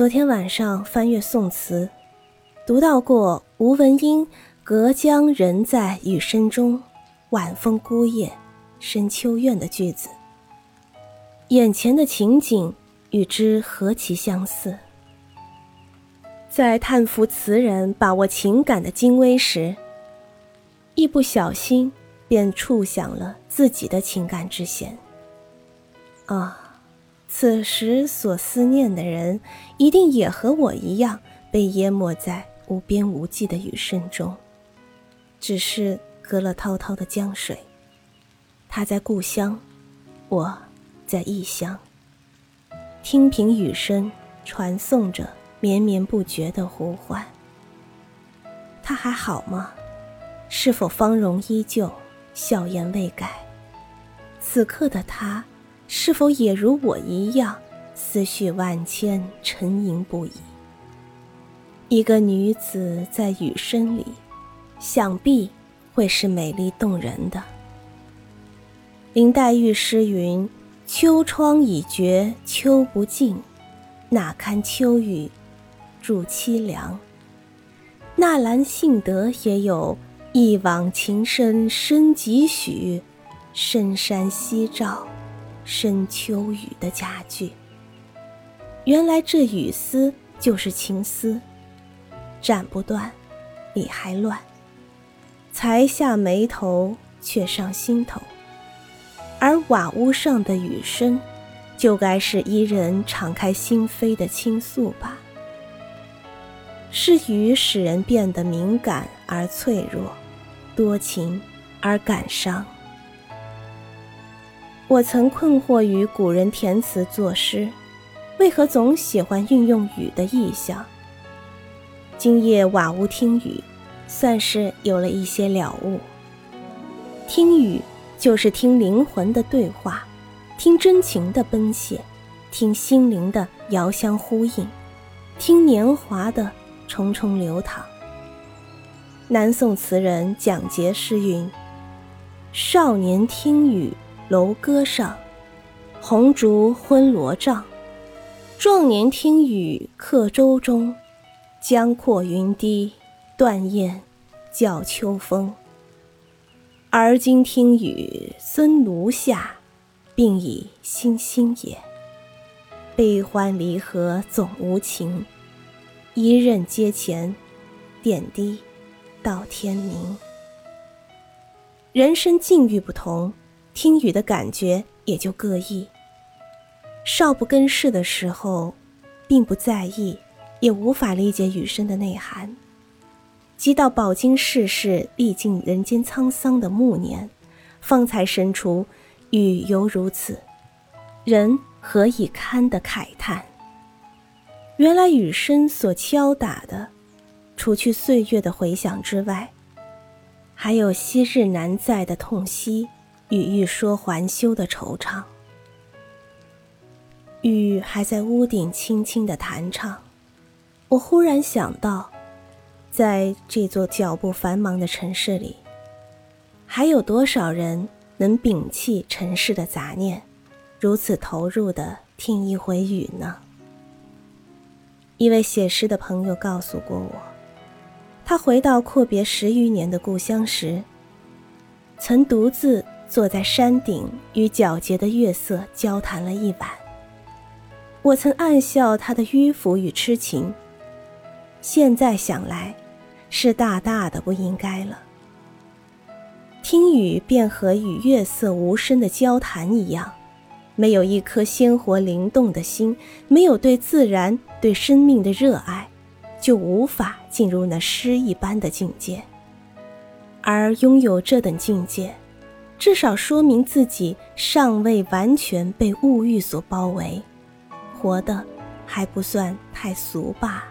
昨天晚上翻阅宋词，读到过吴文英“隔江人在雨声中，晚风孤叶深秋院”的句子。眼前的情景与之何其相似！在叹服词人把握情感的精微时，一不小心便触响了自己的情感之弦。啊！此时所思念的人，一定也和我一样被淹没在无边无际的雨声中，只是隔了滔滔的江水。他在故乡，我在异乡。听凭雨声传颂着绵绵不绝的呼唤。他还好吗？是否芳容依旧，笑颜未改？此刻的他。是否也如我一样，思绪万千，沉吟不已？一个女子在雨声里，想必会是美丽动人的。林黛玉诗云：“秋窗已觉秋不尽，哪堪秋雨助凄凉。”纳兰性德也有“一往情深深几许，深山夕照。”深秋雨的佳句。原来这雨丝就是情丝，斩不断，理还乱。才下眉头，却上心头。而瓦屋上的雨声，就该是伊人敞开心扉的倾诉吧。是雨使人变得敏感而脆弱，多情而感伤。我曾困惑于古人填词作诗，为何总喜欢运用雨的意象。今夜瓦屋听雨，算是有了一些了悟。听雨就是听灵魂的对话，听真情的奔泻，听心灵的遥相呼应，听年华的重重流淌。南宋词人蒋捷诗云：“少年听雨。”楼阁上，红烛昏罗帐；壮年听雨客舟中，江阔云低，断雁叫秋风。而今听雨僧庐下，病已星星也。悲欢离合总无情，一任阶前，点滴到天明。人生境遇不同。听雨的感觉也就各异。少不更事的时候，并不在意，也无法理解雨声的内涵。即到饱经世事、历尽人间沧桑的暮年，方才生出“雨犹如此，人何以堪”的慨叹。原来雨声所敲打的，除去岁月的回响之外，还有昔日难再的痛惜。与欲说还休的惆怅，雨还在屋顶轻轻的弹唱。我忽然想到，在这座脚步繁忙的城市里，还有多少人能摒弃尘世的杂念，如此投入的听一回雨呢？一位写诗的朋友告诉过我，他回到阔别十余年的故乡时，曾独自。坐在山顶，与皎洁的月色交谈了一晚。我曾暗笑他的迂腐与痴情，现在想来，是大大的不应该了。听雨便和与月色无声的交谈一样，没有一颗鲜活灵动的心，没有对自然、对生命的热爱，就无法进入那诗一般的境界。而拥有这等境界。至少说明自己尚未完全被物欲所包围，活的还不算太俗吧。